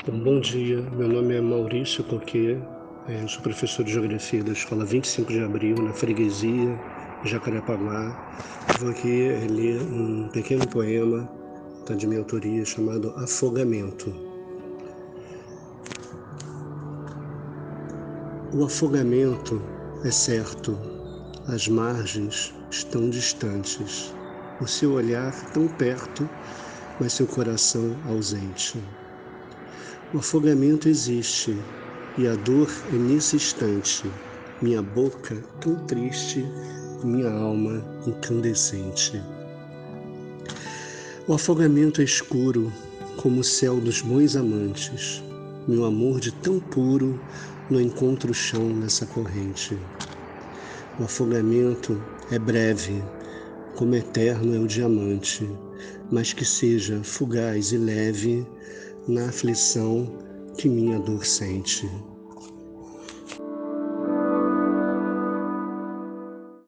Bom dia, meu nome é Maurício Coquet, é, sou professor de Geografia da Escola 25 de Abril, na freguesia Jacarepaguá. Vou aqui ler um pequeno poema tá, de minha autoria chamado Afogamento. O afogamento é certo, as margens estão distantes, o seu olhar tão perto, mas seu coração ausente. O afogamento existe e a dor é nesse instante. Minha boca tão triste, minha alma incandescente. O afogamento é escuro como o céu dos bons amantes. Meu amor de tão puro não encontra o chão nessa corrente. O afogamento é breve, como eterno é o diamante, mas que seja fugaz e leve na aflição que minha dor sente.